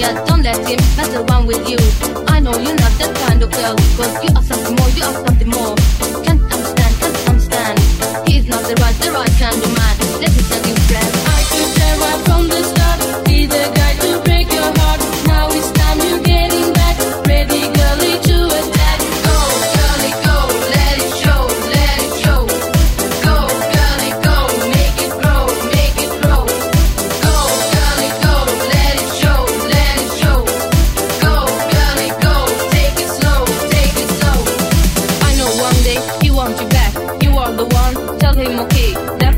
yeah, don't let him mess around with you. I know you're not that kind of girl, cause you are something more, you are something more. Can't understand, can't understand. He's not the right, the right. want you back. You are the one. Tell him okay.